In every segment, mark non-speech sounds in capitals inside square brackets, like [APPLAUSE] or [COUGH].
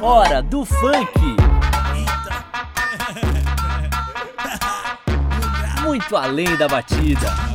Hora do funk. Muito além da batida.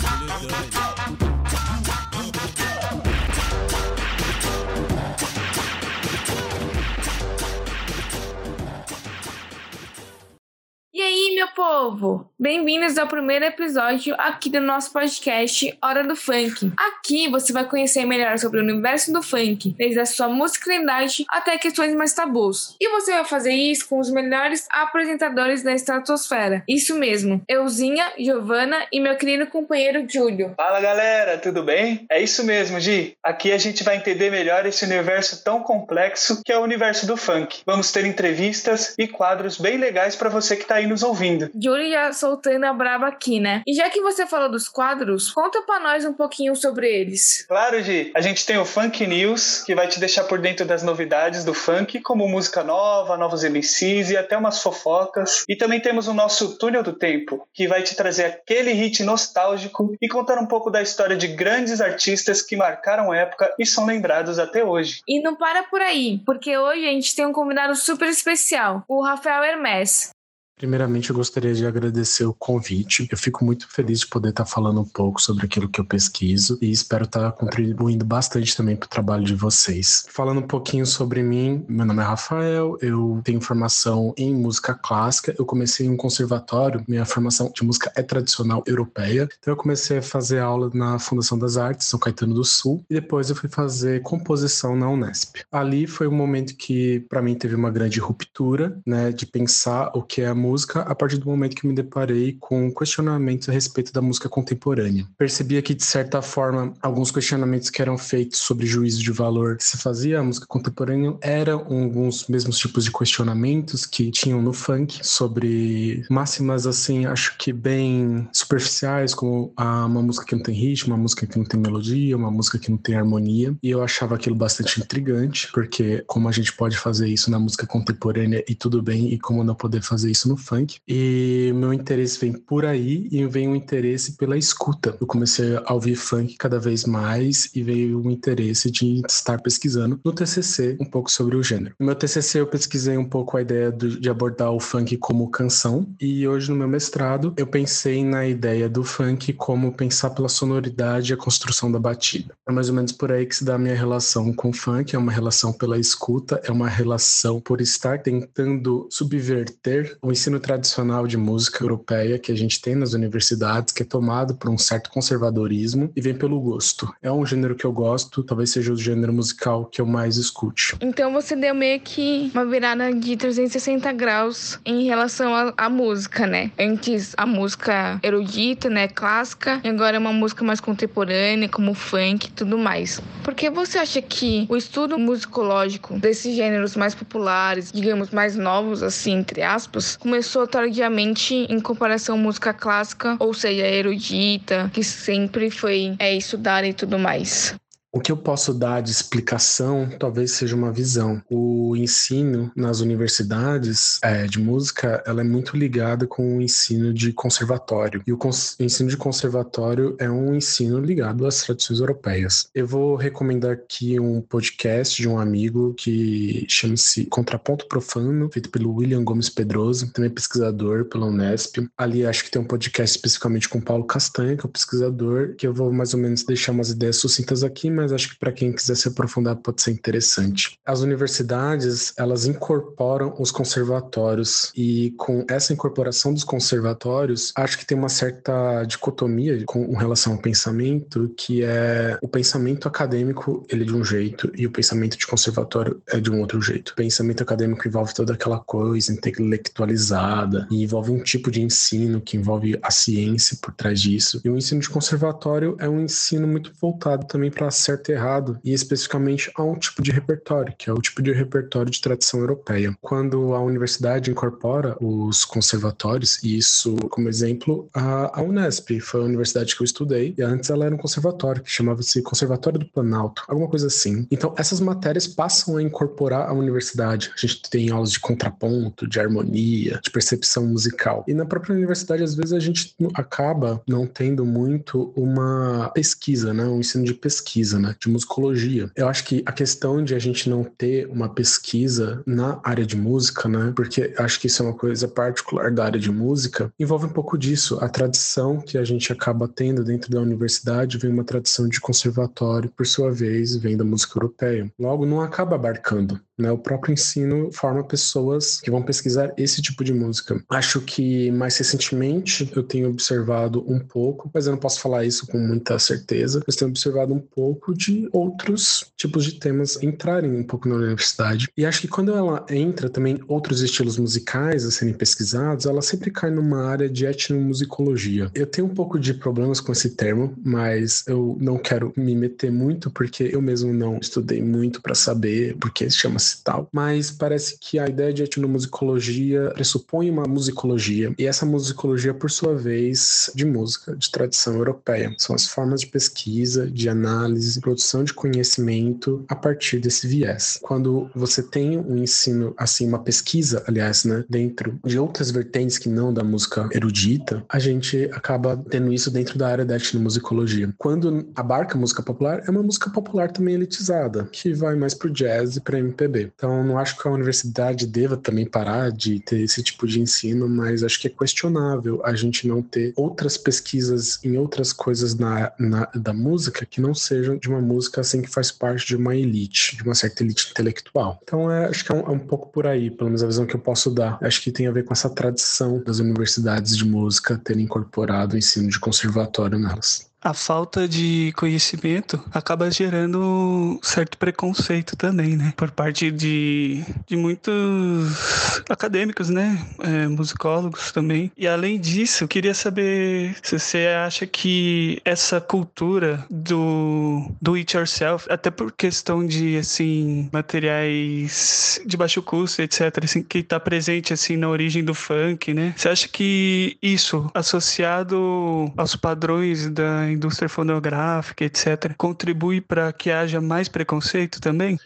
Bem-vindos ao primeiro episódio aqui do nosso podcast Hora do Funk. Aqui você vai conhecer melhor sobre o universo do funk, desde a sua musicalidade até questões mais tabus. E você vai fazer isso com os melhores apresentadores da estratosfera. Isso mesmo, Euzinha, Giovana e meu querido companheiro Júlio. Fala galera, tudo bem? É isso mesmo, Gi. Aqui a gente vai entender melhor esse universo tão complexo que é o universo do funk. Vamos ter entrevistas e quadros bem legais para você que tá aí nos ouvindo. Júlio já soltando a braba aqui, né? E já que você falou dos quadros, conta pra nós um pouquinho sobre eles. Claro, Gi. A gente tem o Funk News, que vai te deixar por dentro das novidades do funk, como música nova, novos MCs e até umas fofocas. E também temos o nosso Túnel do Tempo, que vai te trazer aquele hit nostálgico e contar um pouco da história de grandes artistas que marcaram época e são lembrados até hoje. E não para por aí, porque hoje a gente tem um convidado super especial, o Rafael Hermes. Primeiramente, eu gostaria de agradecer o convite. Eu fico muito feliz de poder estar falando um pouco sobre aquilo que eu pesquiso e espero estar contribuindo bastante também para o trabalho de vocês. Falando um pouquinho sobre mim, meu nome é Rafael, eu tenho formação em música clássica. Eu comecei em um conservatório, minha formação de música é tradicional europeia. Então, eu comecei a fazer aula na Fundação das Artes, São Caetano do Sul, e depois eu fui fazer composição na Unesp. Ali foi um momento que, para mim, teve uma grande ruptura, né, de pensar o que é a música a partir do momento que me deparei com questionamentos a respeito da música contemporânea. Percebia que, de certa forma, alguns questionamentos que eram feitos sobre juízo de valor que se fazia a música contemporânea eram alguns mesmos tipos de questionamentos que tinham no funk sobre máximas, assim, acho que bem superficiais, como ah, uma música que não tem ritmo, uma música que não tem melodia, uma música que não tem harmonia. E eu achava aquilo bastante intrigante, porque como a gente pode fazer isso na música contemporânea e tudo bem, e como não poder fazer isso no funk. E meu interesse vem por aí e vem um interesse pela escuta. Eu comecei a ouvir funk cada vez mais e veio um interesse de estar pesquisando no TCC um pouco sobre o gênero. No meu TCC eu pesquisei um pouco a ideia do, de abordar o funk como canção e hoje no meu mestrado eu pensei na ideia do funk como pensar pela sonoridade e a construção da batida. É mais ou menos por aí que se dá a minha relação com o funk, é uma relação pela escuta, é uma relação por estar tentando subverter o ensino tradicional de música europeia que a gente tem nas universidades, que é tomado por um certo conservadorismo e vem pelo gosto. É um gênero que eu gosto, talvez seja o gênero musical que eu mais escute. Então você deu meio que uma virada de 360 graus em relação à, música, né? Antes a música erudita, né, clássica, e agora é uma música mais contemporânea, como funk e tudo mais. Por que você acha que o estudo musicológico desses gêneros mais populares, digamos mais novos assim, entre aspas, começou tardiamente em comparação à música clássica, ou seja, erudita, que sempre foi é, estudada e tudo mais. O que eu posso dar de explicação talvez seja uma visão. O ensino nas universidades é, de música ela é muito ligada com o ensino de conservatório. E o ensino de conservatório é um ensino ligado às tradições europeias. Eu vou recomendar aqui um podcast de um amigo que chama-se Contraponto Profano, feito pelo William Gomes Pedroso, também pesquisador pela Unesp. Ali acho que tem um podcast especificamente com Paulo Castanha, que é o pesquisador, que eu vou mais ou menos deixar umas ideias sucintas aqui, mas acho que para quem quiser se aprofundar pode ser interessante. As universidades, elas incorporam os conservatórios e com essa incorporação dos conservatórios, acho que tem uma certa dicotomia com relação ao pensamento, que é o pensamento acadêmico, ele é de um jeito e o pensamento de conservatório é de um outro jeito. O pensamento acadêmico envolve toda aquela coisa intelectualizada e envolve um tipo de ensino que envolve a ciência por trás disso. E o ensino de conservatório é um ensino muito voltado também para certo e errado, e especificamente a um tipo de repertório, que é o tipo de repertório de tradição europeia. Quando a universidade incorpora os conservatórios, e isso, como exemplo, a, a Unesp foi a universidade que eu estudei, e antes ela era um conservatório, que chamava-se Conservatório do Planalto, alguma coisa assim. Então, essas matérias passam a incorporar a universidade. A gente tem aulas de contraponto, de harmonia, de percepção musical. E na própria universidade, às vezes, a gente acaba não tendo muito uma pesquisa, né? um ensino de pesquisa. Pesquisa, né, de musicologia. Eu acho que a questão de a gente não ter uma pesquisa na área de música, né, porque acho que isso é uma coisa particular da área de música, envolve um pouco disso. A tradição que a gente acaba tendo dentro da universidade vem uma tradição de conservatório, por sua vez, vem da música europeia. Logo, não acaba abarcando né? O próprio ensino forma pessoas que vão pesquisar esse tipo de música. Acho que mais recentemente eu tenho observado um pouco, mas eu não posso falar isso com muita certeza, mas tenho observado um pouco de outros tipos de temas entrarem um pouco na universidade. E acho que quando ela entra também outros estilos musicais a serem pesquisados, ela sempre cai numa área de etnomusicologia. Eu tenho um pouco de problemas com esse termo, mas eu não quero me meter muito porque eu mesmo não estudei muito para saber porque se chama e tal, mas parece que a ideia de etnomusicologia pressupõe uma musicologia, e essa musicologia, por sua vez, de música, de tradição europeia. São as formas de pesquisa, de análise, produção de conhecimento a partir desse viés. Quando você tem um ensino, assim, uma pesquisa, aliás, né, dentro de outras vertentes que não da música erudita, a gente acaba tendo isso dentro da área da etnomusicologia. Quando abarca música popular, é uma música popular também elitizada, que vai mais pro jazz e pra MPB. Então, não acho que a universidade deva também parar de ter esse tipo de ensino, mas acho que é questionável a gente não ter outras pesquisas em outras coisas na, na da música que não sejam de uma música assim que faz parte de uma elite, de uma certa elite intelectual. Então, é, acho que é um, é um pouco por aí, pelo menos a visão que eu posso dar. Acho que tem a ver com essa tradição das universidades de música terem incorporado o ensino de conservatório nelas a falta de conhecimento acaba gerando certo preconceito também, né? Por parte de, de muitos acadêmicos, né? É, musicólogos também. E além disso, eu queria saber se você acha que essa cultura do do it yourself, até por questão de assim materiais de baixo custo, etc, assim, que está presente assim na origem do funk, né? Você acha que isso associado aos padrões da indústria fonográfica, etc., contribui para que haja mais preconceito também?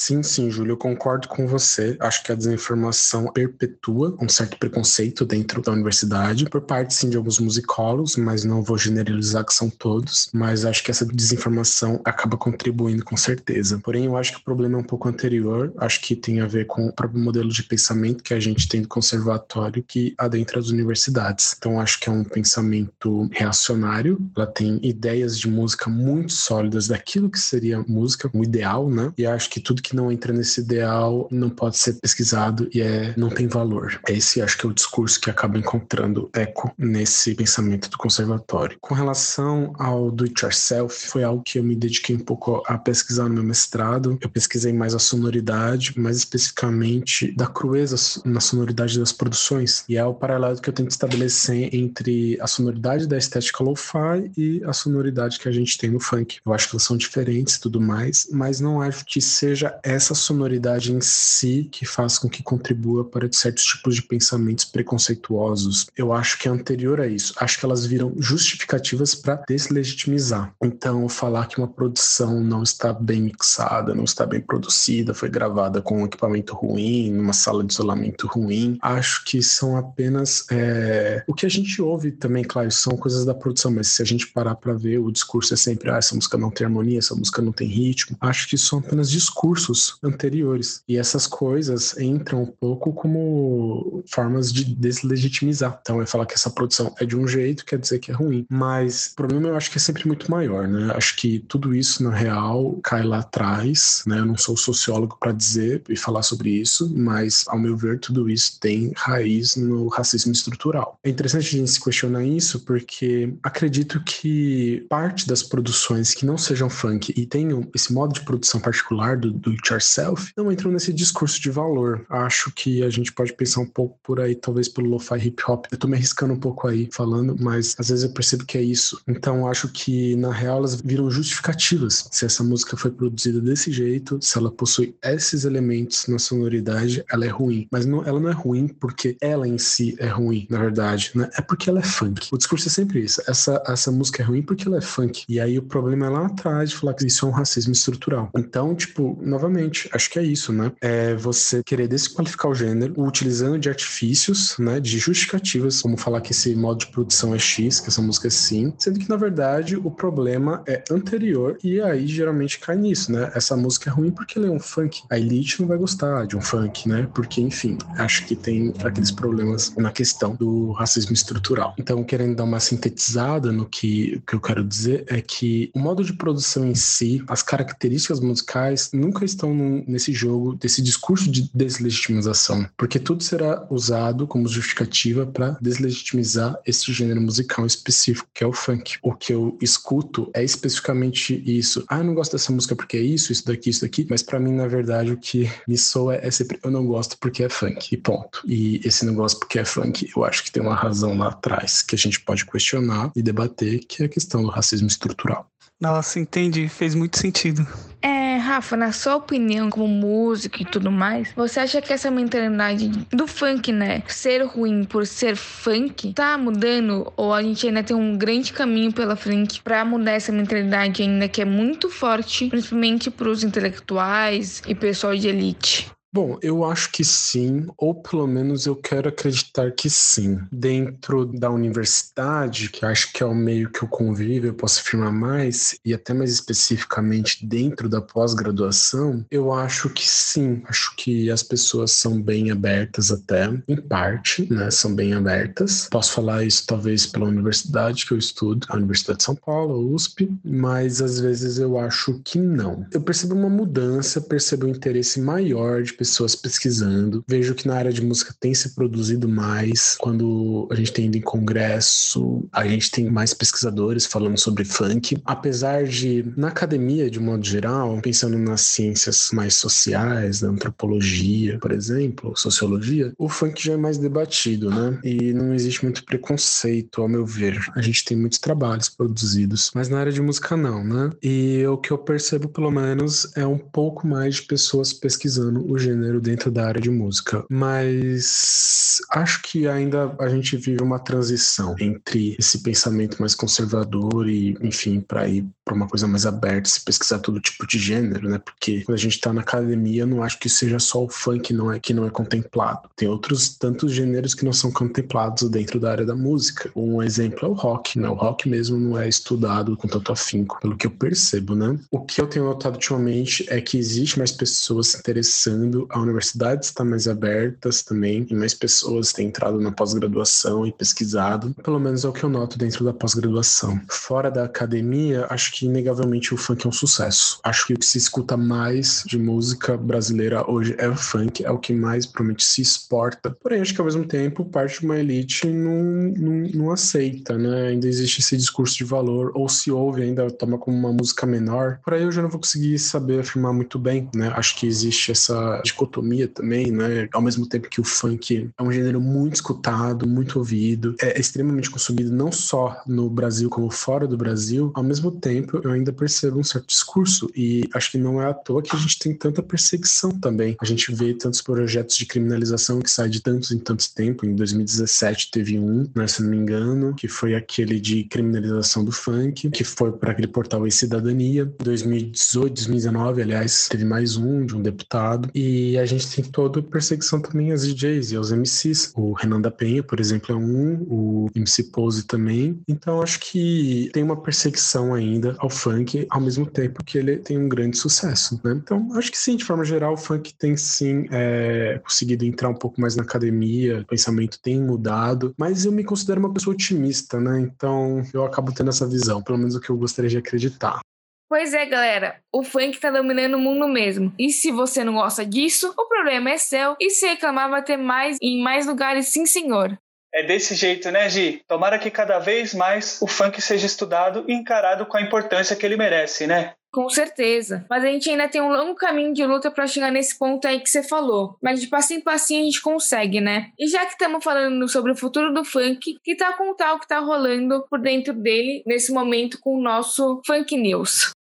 Sim, sim, Júlio, eu concordo com você. Acho que a desinformação perpetua um certo preconceito dentro da universidade, por parte, sim, de alguns musicólogos, mas não vou generalizar que são todos. Mas acho que essa desinformação acaba contribuindo com certeza. Porém, eu acho que o problema é um pouco anterior. Acho que tem a ver com o próprio modelo de pensamento que a gente tem do conservatório que adentra as universidades. Então, acho que é um pensamento reacionário. Ela tem ideias de música muito sólidas daquilo que seria música, o ideal, né? E acho que tudo que que não entra nesse ideal não pode ser pesquisado e é, não tem valor. Esse acho que é o discurso que acaba encontrando eco nesse pensamento do conservatório. Com relação ao do it yourself, foi algo que eu me dediquei um pouco a pesquisar no meu mestrado. Eu pesquisei mais a sonoridade, mais especificamente da crueza na sonoridade das produções. E é o paralelo que eu tento estabelecer entre a sonoridade da estética lo-fi e a sonoridade que a gente tem no funk. Eu acho que elas são diferentes e tudo mais, mas não acho que seja essa sonoridade em si que faz com que contribua para certos tipos de pensamentos preconceituosos. Eu acho que é anterior a isso. Acho que elas viram justificativas para deslegitimizar. Então, falar que uma produção não está bem mixada, não está bem produzida, foi gravada com um equipamento ruim, numa sala de isolamento ruim, acho que são apenas. É... O que a gente ouve também, claro, são coisas da produção, mas se a gente parar para ver, o discurso é sempre: ah, essa música não tem harmonia, essa música não tem ritmo. Acho que são apenas discursos discursos anteriores. E essas coisas entram um pouco como formas de deslegitimizar. Então, é falar que essa produção é de um jeito, quer dizer que é ruim. Mas o problema eu acho que é sempre muito maior, né? Acho que tudo isso, na real, cai lá atrás, né? Eu não sou sociólogo para dizer e falar sobre isso, mas, ao meu ver, tudo isso tem raiz no racismo estrutural. É interessante a gente se questionar isso porque acredito que parte das produções que não sejam funk e tenham esse modo de produção particular do, do it yourself, não entram nesse discurso de valor. Acho que a gente pode pensar um pouco por aí, talvez pelo lo-fi hip hop. Eu tô me arriscando um pouco aí falando, mas às vezes eu percebo que é isso. Então acho que na real elas viram justificativas. Se essa música foi produzida desse jeito, se ela possui esses elementos na sonoridade, ela é ruim. Mas não, ela não é ruim porque ela em si é ruim, na verdade, né? É porque ela é funk. O discurso é sempre isso. Essa, essa música é ruim porque ela é funk. E aí o problema é lá atrás de falar que isso é um racismo estrutural. Então, tipo, na novamente, acho que é isso, né? É você querer desqualificar o gênero utilizando de artifícios, né? De justificativas, como falar que esse modo de produção é X, que essa música é sim, sendo que na verdade o problema é anterior e aí geralmente cai nisso, né? Essa música é ruim porque ela é um funk. A elite não vai gostar de um funk, né? Porque, enfim, acho que tem aqueles problemas na questão do racismo estrutural. Então, querendo dar uma sintetizada no que, que eu quero dizer é que o modo de produção em si, as características musicais nunca estão nesse jogo, desse discurso de deslegitimização, porque tudo será usado como justificativa para deslegitimizar esse gênero musical específico, que é o funk. O que eu escuto é especificamente isso. Ah, eu não gosto dessa música porque é isso, isso daqui, isso daqui, mas para mim, na verdade, o que me soa é sempre eu não gosto porque é funk, e ponto. E esse não gosto porque é funk, eu acho que tem uma razão lá atrás que a gente pode questionar e debater, que é a questão do racismo estrutural. Nossa, entendi, fez muito sentido. É, Rafa, na sua opinião, como músico e tudo mais, você acha que essa mentalidade do funk, né, ser ruim por ser funk, tá mudando? Ou a gente ainda tem um grande caminho pela frente para mudar essa mentalidade ainda que é muito forte, principalmente para os intelectuais e pessoal de elite? Bom, eu acho que sim, ou pelo menos eu quero acreditar que sim. Dentro da universidade, que acho que é o meio que eu convivo, eu posso afirmar mais, e até mais especificamente dentro da pós-graduação, eu acho que sim. Acho que as pessoas são bem abertas até, em parte, né? São bem abertas. Posso falar isso talvez pela universidade que eu estudo, a Universidade de São Paulo, a USP, mas às vezes eu acho que não. Eu percebo uma mudança, percebo um interesse maior de pessoas pesquisando. Vejo que na área de música tem se produzido mais. Quando a gente tem ido em congresso, a gente tem mais pesquisadores falando sobre funk. Apesar de, na academia, de modo geral, pensando nas ciências mais sociais, da antropologia, por exemplo, sociologia, o funk já é mais debatido, né? E não existe muito preconceito, ao meu ver. A gente tem muitos trabalhos produzidos, mas na área de música não, né? E o que eu percebo, pelo menos, é um pouco mais de pessoas pesquisando o gênero dentro da área de música, mas acho que ainda a gente vive uma transição entre esse pensamento mais conservador e, enfim, para ir para uma coisa mais aberta, se pesquisar todo tipo de gênero, né? Porque quando a gente está na academia, não acho que seja só o funk não é que não é contemplado. Tem outros tantos gêneros que não são contemplados dentro da área da música. Um exemplo é o rock, né? O rock mesmo não é estudado com tanto afinco, pelo que eu percebo, né? O que eu tenho notado ultimamente é que existe mais pessoas se interessando a universidade está mais abertas também e mais pessoas têm entrado na pós-graduação e pesquisado. Pelo menos é o que eu noto dentro da pós-graduação. Fora da academia, acho que inegavelmente o funk é um sucesso. Acho que o que se escuta mais de música brasileira hoje é o funk, é o que mais provavelmente se exporta. Porém, acho que ao mesmo tempo, parte de uma elite não, não, não aceita, né? Ainda existe esse discurso de valor, ou se ouve ainda, toma como uma música menor. Por aí eu já não vou conseguir saber afirmar muito bem, né? Acho que existe essa dicotomia também, né? Ao mesmo tempo que o funk é um gênero muito escutado, muito ouvido, é extremamente consumido não só no Brasil como fora do Brasil, ao mesmo tempo eu ainda percebo um certo discurso e acho que não é à toa que a gente tem tanta perseguição também. A gente vê tantos projetos de criminalização que saem de tantos em tantos tempo. Em 2017 teve um, né, se não me engano, que foi aquele de criminalização do funk, que foi para aquele portal e Cidadania. 2018, 2019, aliás, teve mais um de um deputado. E e a gente tem toda perseguição também às DJs e aos MCs. O Renan da Penha, por exemplo, é um, o MC Pose também. Então acho que tem uma perseguição ainda ao funk, ao mesmo tempo que ele tem um grande sucesso, né? Então acho que sim, de forma geral, o funk tem sim é, conseguido entrar um pouco mais na academia, o pensamento tem mudado, mas eu me considero uma pessoa otimista, né? Então eu acabo tendo essa visão, pelo menos o que eu gostaria de acreditar. Pois é, galera, o funk tá dominando o mundo mesmo. E se você não gosta disso, o problema é seu. E se reclamar, vai ter mais em mais lugares, sim, senhor. É desse jeito, né, Gi? Tomara que cada vez mais o funk seja estudado e encarado com a importância que ele merece, né? Com certeza. Mas a gente ainda tem um longo caminho de luta para chegar nesse ponto aí que você falou. Mas de passinho em passinho a gente consegue, né? E já que estamos falando sobre o futuro do funk, que tá com o tal que tá rolando por dentro dele nesse momento com o nosso Funk News.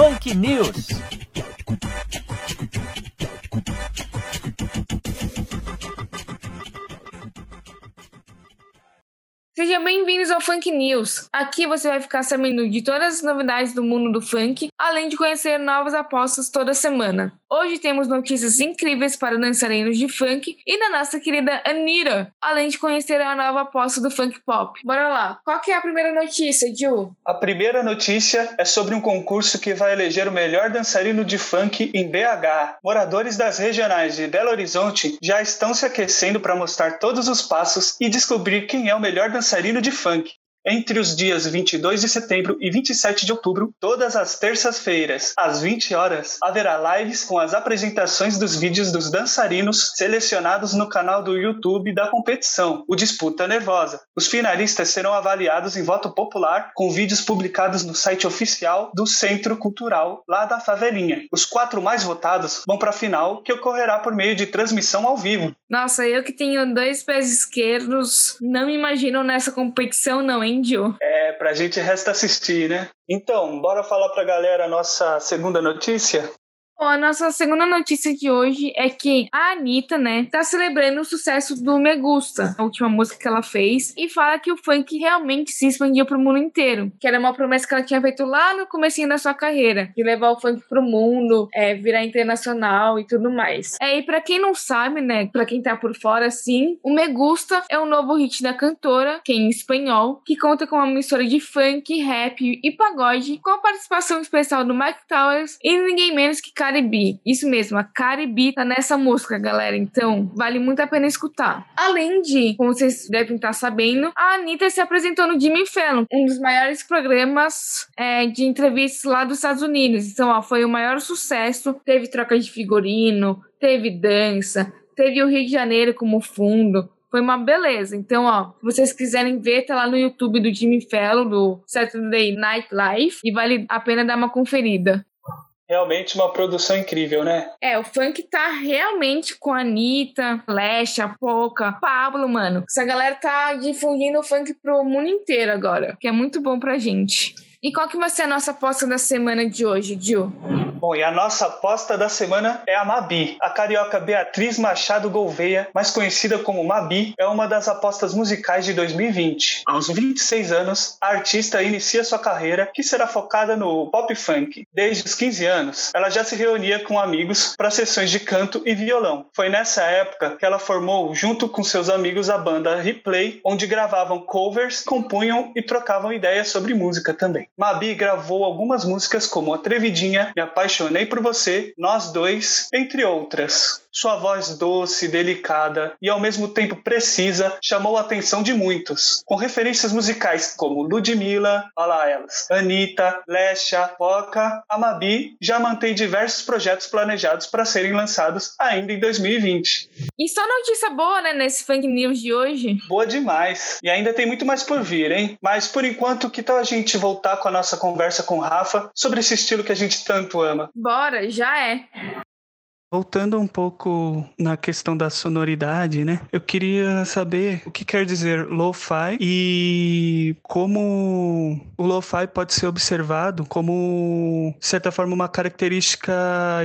Funk News. Sejam bem-vindos ao Funk News. Aqui você vai ficar sabendo de todas as novidades do mundo do funk, além de conhecer novas apostas toda semana. Hoje temos notícias incríveis para dançarinos de funk e da nossa querida Anira, além de conhecer a nova aposta do funk pop. Bora lá. Qual que é a primeira notícia, Ju? A primeira notícia é sobre um concurso que vai eleger o melhor dançarino de funk em BH. Moradores das regionais de Belo Horizonte já estão se aquecendo para mostrar todos os passos e descobrir quem é o melhor dançarino de funk. Entre os dias 22 de setembro e 27 de outubro, todas as terças-feiras, às 20 horas, haverá lives com as apresentações dos vídeos dos dançarinos selecionados no canal do YouTube da competição, o Disputa Nervosa. Os finalistas serão avaliados em voto popular com vídeos publicados no site oficial do Centro Cultural lá da Favelinha. Os quatro mais votados vão para a final, que ocorrerá por meio de transmissão ao vivo. Nossa, eu que tenho dois pés esquerdos, não me imagino nessa competição não, hein? Índio. É, pra gente resta assistir, né? Então, bora falar pra galera a nossa segunda notícia? Bom, a nossa segunda notícia de hoje é que a Anitta, né, tá celebrando o sucesso do Me Gusta, a última música que ela fez, e fala que o funk realmente se expandiu pro mundo inteiro, que era uma promessa que ela tinha feito lá no comecinho da sua carreira, de levar o funk pro mundo, é, virar internacional e tudo mais. É, e pra quem não sabe, né, pra quem tá por fora, assim, o Me Gusta é um novo hit da cantora, que é em espanhol, que conta com uma mistura de funk, rap e pagode, com a participação especial do Mike Towers e ninguém menos que Caribe. Isso mesmo, a Caribe tá nessa música, galera. Então, vale muito a pena escutar. Além de, como vocês devem estar sabendo, a Anitta se apresentou no Jimmy Fallon, um dos maiores programas é, de entrevistas lá dos Estados Unidos. Então, ó, foi o maior sucesso. Teve troca de figurino, teve dança, teve o Rio de Janeiro como fundo. Foi uma beleza. Então, ó, se vocês quiserem ver, tá lá no YouTube do Jimmy Fallon, do Saturday Night Live, e vale a pena dar uma conferida. Realmente uma produção incrível, né? É, o funk tá realmente com a Anitta, Lesha, Poca, Pablo, mano. Essa galera tá difundindo o funk pro mundo inteiro agora, que é muito bom pra gente. E qual que vai ser a nossa aposta da semana de hoje, Gil? Bom, e a nossa aposta da semana é a Mabi. A carioca Beatriz Machado Gouveia, mais conhecida como Mabi, é uma das apostas musicais de 2020. Aos 26 anos, a artista inicia sua carreira, que será focada no pop funk. Desde os 15 anos, ela já se reunia com amigos para sessões de canto e violão. Foi nessa época que ela formou, junto com seus amigos, a banda Replay, onde gravavam covers, compunham e trocavam ideias sobre música também. Mabi gravou algumas músicas como Atrevidinha, Me Apaixonei por Você, Nós Dois, entre outras. Sua voz doce, delicada e ao mesmo tempo precisa chamou a atenção de muitos, com referências musicais como Ludmilla, olha elas, Anitta, Lesha, Poca, a Mabi já mantém diversos projetos planejados para serem lançados ainda em 2020. E só notícia boa, né, nesse Funk News de hoje? Boa demais. E ainda tem muito mais por vir, hein? Mas por enquanto, que tal a gente voltar com a nossa conversa com o Rafa sobre esse estilo que a gente tanto ama? Bora, já é. Voltando um pouco na questão da sonoridade, né? Eu queria saber o que quer dizer lo-fi e como o lo-fi pode ser observado como, de certa forma, uma característica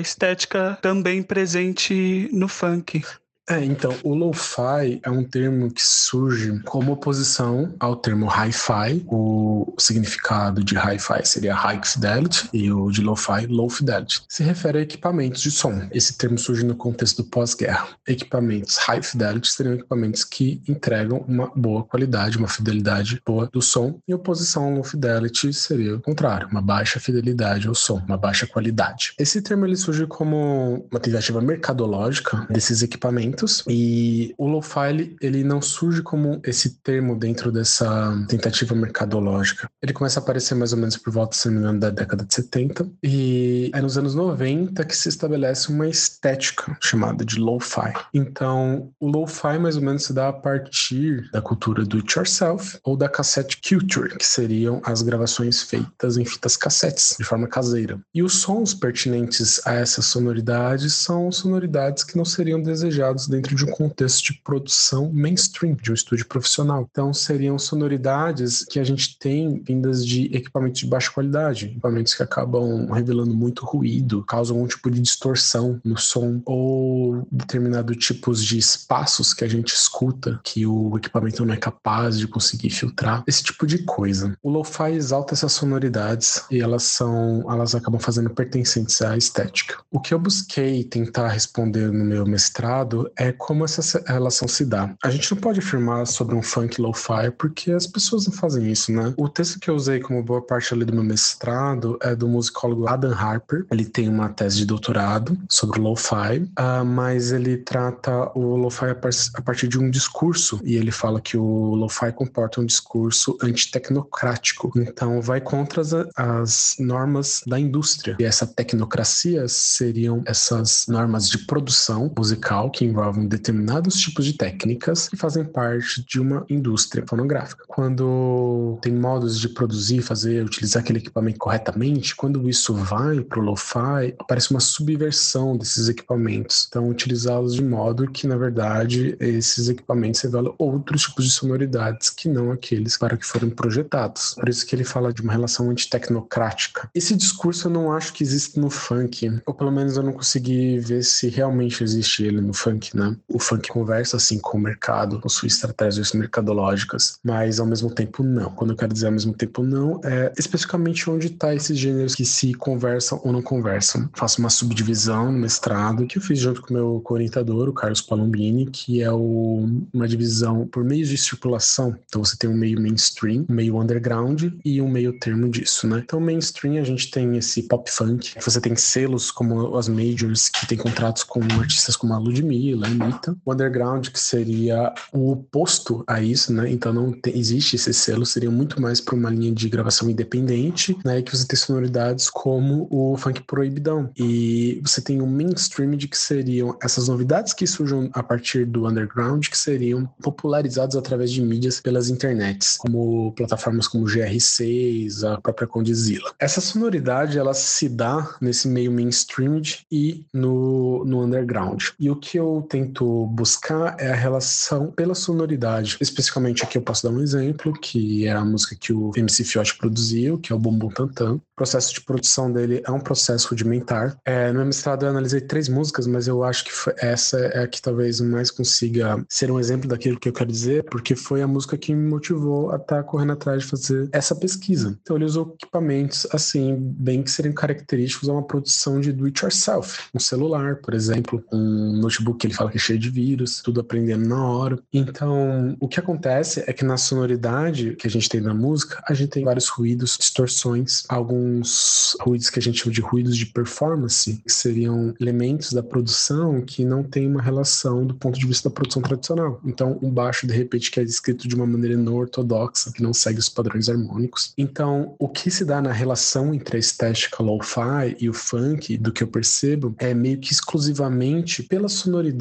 estética também presente no funk. É, então, o lo-fi é um termo que surge como oposição ao termo hi-fi. O significado de hi-fi seria high fidelity e o de lo-fi, low fidelity. Se refere a equipamentos de som. Esse termo surge no contexto do pós-guerra. Equipamentos high fidelity seriam equipamentos que entregam uma boa qualidade, uma fidelidade boa do som. Em oposição ao low fidelity seria o contrário, uma baixa fidelidade ao som, uma baixa qualidade. Esse termo ele surge como uma tentativa mercadológica desses equipamentos e o lo-fi ele não surge como esse termo dentro dessa tentativa mercadológica. Ele começa a aparecer mais ou menos por volta, se não me engano, da década de 70 e é nos anos 90 que se estabelece uma estética chamada de lo-fi. Então, o lo-fi mais ou menos se dá a partir da cultura do it yourself ou da cassette culture, que seriam as gravações feitas em fitas cassetes de forma caseira. E os sons pertinentes a essas sonoridades são sonoridades que não seriam desejados gravados dentro de um contexto de produção mainstream, de um estúdio profissional. Então, seriam sonoridades que a gente tem vindas de equipamentos de baixa qualidade, equipamentos que acabam revelando muito ruído, causam algum tipo de distorção no som, ou determinado tipos de espaços que a gente escuta que o equipamento não é capaz de conseguir filtrar, esse tipo de coisa. O lo-fi exalta essas sonoridades e elas são, elas acabam fazendo pertencentes à estética. O que eu busquei tentar responder no meu mestrado é como essa relação se dá. A gente não pode afirmar sobre um funk lo-fi porque as pessoas não fazem isso, né? O texto que eu usei como boa parte ali do meu mestrado é do musicólogo Adam Harper. Ele tem uma tese de doutorado sobre lo-fi, uh, mas ele trata o lo-fi a, par a partir de um discurso e ele fala que o lo-fi comporta um discurso antitecnocrático. Então vai contra as, as normas da indústria. E essa tecnocracia seriam essas normas de produção musical que envolvem determinados tipos de técnicas que fazem parte de uma indústria fonográfica. Quando tem modos de produzir, fazer, utilizar aquele equipamento corretamente, quando isso vai para o lo-fi, aparece uma subversão desses equipamentos. Então, utilizá-los de modo que, na verdade, esses equipamentos revelam outros tipos de sonoridades que não aqueles para que foram projetados. Por isso que ele fala de uma relação antitecnocrática. Esse discurso eu não acho que existe no funk, ou pelo menos eu não consegui ver se realmente existe ele no funk, né? O funk conversa assim com o mercado, possui estratégias mercadológicas, mas ao mesmo tempo não. Quando eu quero dizer ao mesmo tempo não, é especificamente onde tá esses gêneros que se conversam ou não conversam. Faço uma subdivisão no mestrado que eu fiz junto com o meu orientador, o Carlos Palombini, que é o, uma divisão por meios de circulação. Então você tem um meio mainstream, um meio underground e um meio termo disso, né? Então mainstream a gente tem esse pop funk, você tem selos como as majors que tem contratos com artistas como a Ludmilla, a Anitta. O underground que seria o oposto a isso, né? Então não existe esse selo, seria muito mais para uma linha de gravação independente, né? Que você tem sonoridades como o funk proibidão. E você tem o mainstream de que seriam essas novidades que surgem a partir do underground, que seriam popularizadas através de mídias pelas internets, como plataformas como GR6, a própria Condzilla. Essa sonoridade, ela se dá nesse meio mainstream e no, no underground. E o que eu tento buscar é a relação pela sonoridade. Especificamente aqui eu posso dar um exemplo, que é a música que o MC Fiote produziu, que é o Bumbum Tantan. O processo de produção dele é um processo rudimentar. É, no meu mestrado eu analisei três músicas, mas eu acho que essa é a que talvez mais consiga ser um exemplo daquilo que eu quero dizer, porque foi a música que me motivou a estar tá correndo atrás de fazer essa pesquisa. Então ele usou equipamentos assim, bem que seriam característicos a uma produção de do it yourself. Um celular, por exemplo, um notebook que ele fala que é cheio de vírus, tudo aprendendo na hora. Então, o que acontece é que na sonoridade que a gente tem na música, a gente tem vários ruídos, distorções, alguns ruídos que a gente chama de ruídos de performance, que seriam elementos da produção que não tem uma relação do ponto de vista da produção tradicional. Então, um baixo, de repente, que é escrito de uma maneira não ortodoxa, que não segue os padrões harmônicos. Então, o que se dá na relação entre a estética lo-fi e o funk, do que eu percebo, é meio que exclusivamente pelas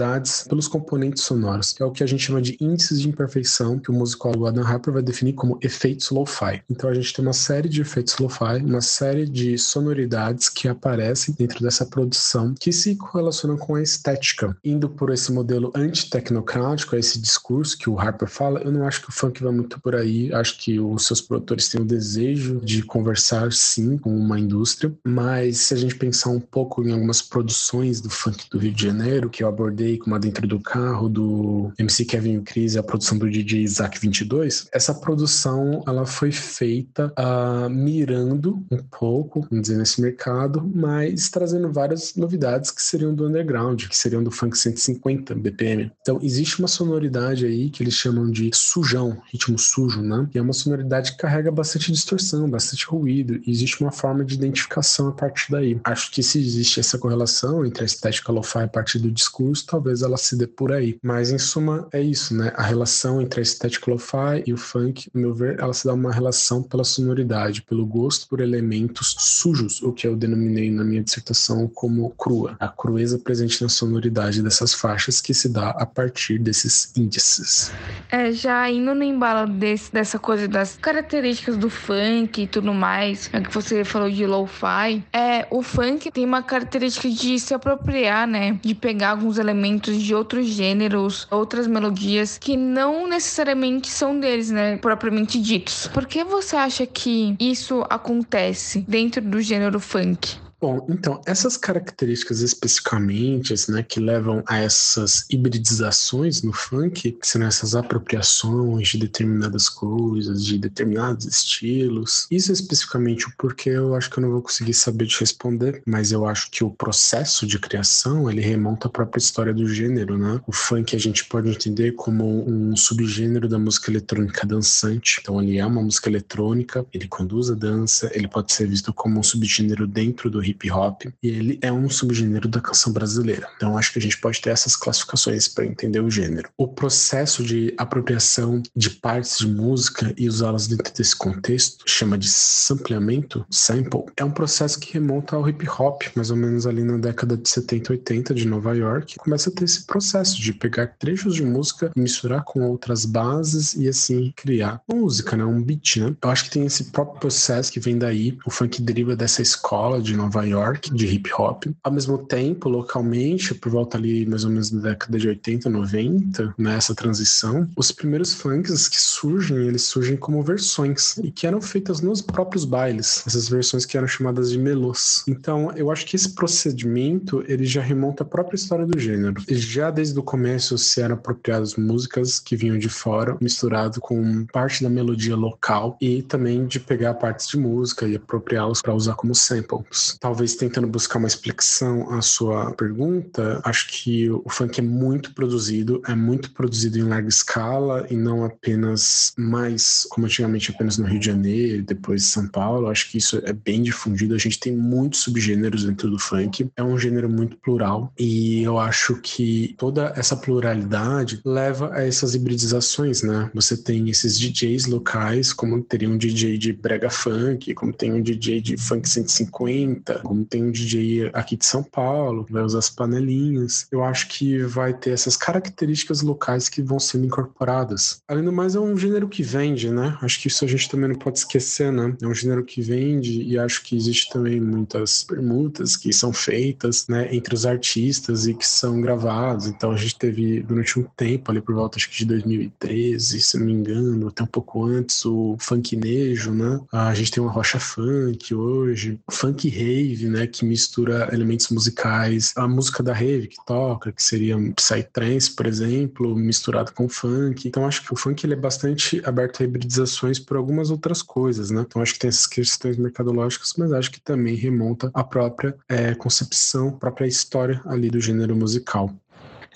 sonoridades, pelos componentes sonoros, que é o que a gente chama de índices de imperfeição, que o musicólogo Adam Harper vai definir como efeitos lo-fi. Então, a gente tem uma série de efeitos lo-fi, uma série de sonoridades que aparecem dentro dessa produção que se correlacionam com a estética. Indo por esse modelo antitecnocrático, esse discurso que o Harper fala, eu não acho que o funk vai muito por aí. Acho que os seus produtores têm o desejo de conversar sim com uma indústria, mas se a gente pensar um pouco em algumas produções do funk do Rio de Janeiro, que eu abordei como a Dentro do Carro, do MC Kevin e a produção do DJ Isaac 22, essa produção ela foi feita uh, mirando um pouco, vamos dizer, nesse mercado, mas trazendo várias novidades que seriam do underground, que seriam do funk 150 BPM. Então existe uma sonoridade aí que eles chamam de sujão, ritmo sujo, né? E é uma sonoridade que carrega bastante distorção, bastante ruído, e existe uma forma de identificação a partir daí. Acho que se existe essa correlação entre a estética lo-fi a partir do discurso, talvez ela se dê por aí. Mas em suma é isso, né? A relação entre a estética lo-fi e o funk, no meu ver, ela se dá uma relação pela sonoridade, pelo gosto por elementos sujos, o que eu denominei na minha dissertação como crua. A crueza presente na sonoridade dessas faixas que se dá a partir desses índices. É, já indo no embalo dessa coisa das características do funk e tudo mais, é que você falou de lo-fi, é, o funk tem uma característica de se apropriar, né? De pegar alguns elementos elementos de outros gêneros, outras melodias que não necessariamente são deles, né? Propriamente ditos. Por que você acha que isso acontece dentro do gênero funk? Bom, então, essas características especificamente, né, que levam a essas hibridizações no funk, que são essas apropriações de determinadas coisas, de determinados estilos, isso é especificamente o porquê eu acho que eu não vou conseguir saber te responder, mas eu acho que o processo de criação, ele remonta à própria história do gênero, né? O funk a gente pode entender como um subgênero da música eletrônica dançante, então ele é uma música eletrônica, ele conduz a dança, ele pode ser visto como um subgênero dentro do hip hip hop e ele é um subgênero da canção brasileira. Então acho que a gente pode ter essas classificações para entender o gênero. O processo de apropriação de partes de música e usá-las dentro desse contexto chama de sampleamento, sample. É um processo que remonta ao hip hop, mais ou menos ali na década de 70 80 de Nova York. Começa a ter esse processo de pegar trechos de música, misturar com outras bases e assim criar música, né? Um beat, né? Eu acho que tem esse próprio processo que vem daí. O funk deriva dessa escola de Nova York de hip hop. Ao mesmo tempo, localmente, por volta ali mais ou menos da década de 80, 90, nessa né, transição, os primeiros funks que surgem, eles surgem como versões e que eram feitas nos próprios bailes, essas versões que eram chamadas de melôs. Então, eu acho que esse procedimento, ele já remonta à própria história do gênero. Já desde o começo se eram apropriadas músicas que vinham de fora, misturado com parte da melodia local e também de pegar partes de música e apropriá-las para usar como samples talvez tentando buscar uma explicação à sua pergunta, acho que o funk é muito produzido, é muito produzido em larga escala e não apenas mais, como antigamente, apenas no Rio de Janeiro, depois São Paulo. Acho que isso é bem difundido. A gente tem muitos subgêneros dentro do funk. É um gênero muito plural e eu acho que toda essa pluralidade leva a essas hibridizações, né? Você tem esses DJs locais, como teria um DJ de brega funk, como tem um DJ de funk 150, como tem um DJ aqui de São Paulo, que vai usar as panelinhas. Eu acho que vai ter essas características locais que vão sendo incorporadas. Além do mais, é um gênero que vende, né? Acho que isso a gente também não pode esquecer, né? É um gênero que vende e acho que existe também muitas permutas que são feitas, né, entre os artistas e que são gravados. Então a gente teve durante um tempo ali por volta acho que de 2013, se não me engano, até um pouco antes o funknejo, né? A gente tem uma rocha funk hoje, funk rei rave, né, que mistura elementos musicais, a música da rave que toca, que seria psytrance, por exemplo, misturado com funk. Então acho que o funk ele é bastante aberto a hibridizações por algumas outras coisas, né? Então acho que tem essas questões mercadológicas, mas acho que também remonta à própria é, concepção, própria história ali do gênero musical.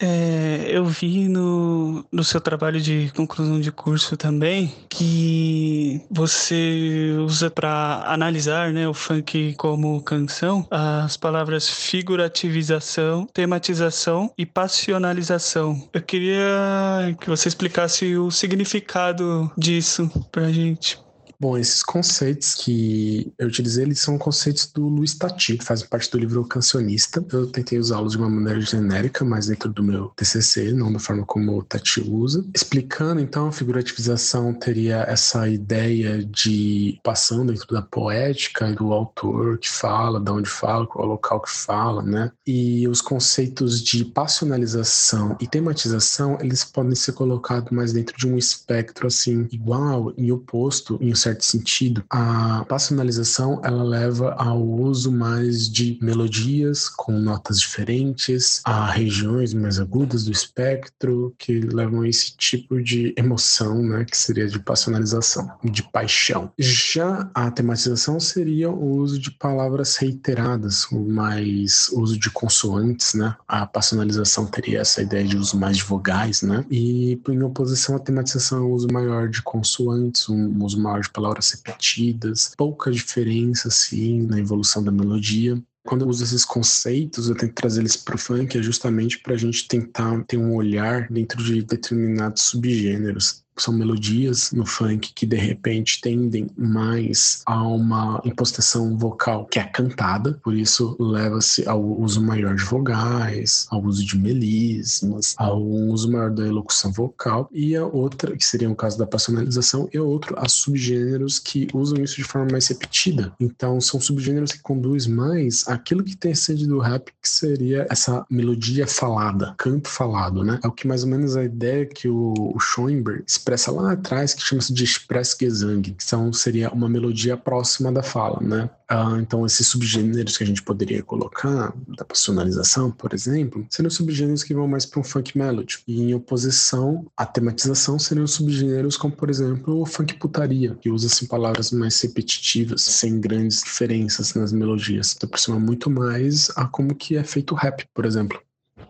É, eu vi no, no seu trabalho de conclusão de curso também que você usa para analisar né, o funk como canção as palavras figurativização, tematização e passionalização. Eu queria que você explicasse o significado disso para gente. Bom, esses conceitos que eu utilizei, eles são conceitos do Luiz Tati, que fazem parte do livro Cancionista. Eu tentei usá-los de uma maneira genérica, mas dentro do meu TCC, não da forma como o Tati usa. Explicando, então, a figurativização teria essa ideia de passão dentro da poética do autor que fala, de onde fala, qual é o local que fala, né? E os conceitos de passionalização e tematização, eles podem ser colocados mais dentro de um espectro, assim, igual e oposto em um certo sentido, a passionalização ela leva ao uso mais de melodias com notas diferentes, a regiões mais agudas do espectro que levam a esse tipo de emoção, né, que seria de passionalização, de paixão. Já a tematização seria o uso de palavras reiteradas, mais uso de consoantes, né? A passionalização teria essa ideia de uso mais de vogais, né? E em oposição à tematização, é o uso maior de consoantes, um uso maior de palavras repetidas, pouca diferença assim na evolução da melodia. Quando eu uso esses conceitos, eu tento trazer eles para o funk, é justamente para a gente tentar ter um olhar dentro de determinados subgêneros são melodias no funk que de repente tendem mais a uma impostação vocal que é cantada, por isso leva-se ao uso maior de vogais, ao uso de melismas, ao uso maior da elocução vocal, e a outra, que seria o caso da personalização, e outro, a subgêneros que usam isso de forma mais repetida. Então, são subgêneros que conduz mais aquilo que tem sede do rap, que seria essa melodia falada, canto falado, né? É o que mais ou menos a ideia que o, o Schoenberg expressa lá atrás, que chama-se de Expressgesang, que são, seria uma melodia próxima da fala, né? Ah, então, esses subgêneros que a gente poderia colocar, da personalização, por exemplo, seriam subgêneros que vão mais para um funk melody. E em oposição à tematização, seriam subgêneros como, por exemplo, o funk putaria, que usa assim, palavras mais repetitivas, sem grandes diferenças nas melodias. Então, aproxima muito mais a como que é feito o rap, por exemplo.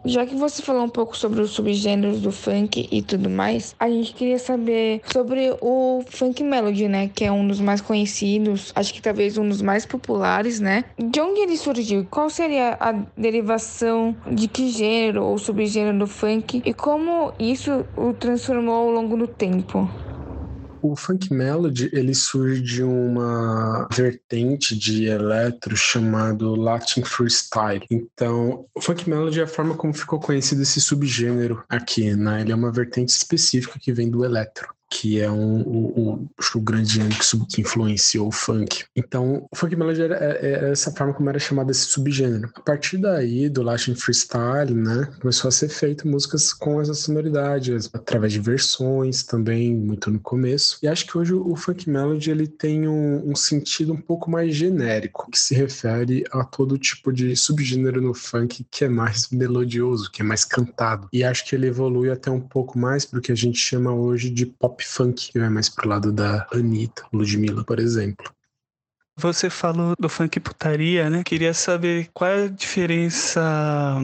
Já que você falou um pouco sobre os subgêneros do funk e tudo mais, a gente queria saber sobre o funk melody, né? Que é um dos mais conhecidos, acho que talvez um dos mais populares, né? De onde ele surgiu? Qual seria a derivação de que gênero ou subgênero do funk e como isso o transformou ao longo do tempo? O funk melody ele surge de uma vertente de eletro chamado Latin freestyle. Então, o funk melody é a forma como ficou conhecido esse subgênero aqui, né? Ele é uma vertente específica que vem do eletro que é um, um, um, o grande gênero que, que, influenciou o funk. Então, o funk melody era, era, é, é essa forma como era chamado esse subgênero. A partir daí, do Latin Freestyle, né, começou a ser feito músicas com essa sonoridade, através de versões também, muito no começo. E acho que hoje o funk melody ele tem um, um sentido um pouco mais genérico, que se refere a todo tipo de subgênero no funk que é mais melodioso, que é mais cantado. E acho que ele evolui até um pouco mais para o que a gente chama hoje de pop pop funk, que vai mais pro lado da Anitta, Ludmilla, por exemplo. Você falou do funk putaria, né? Queria saber qual é a diferença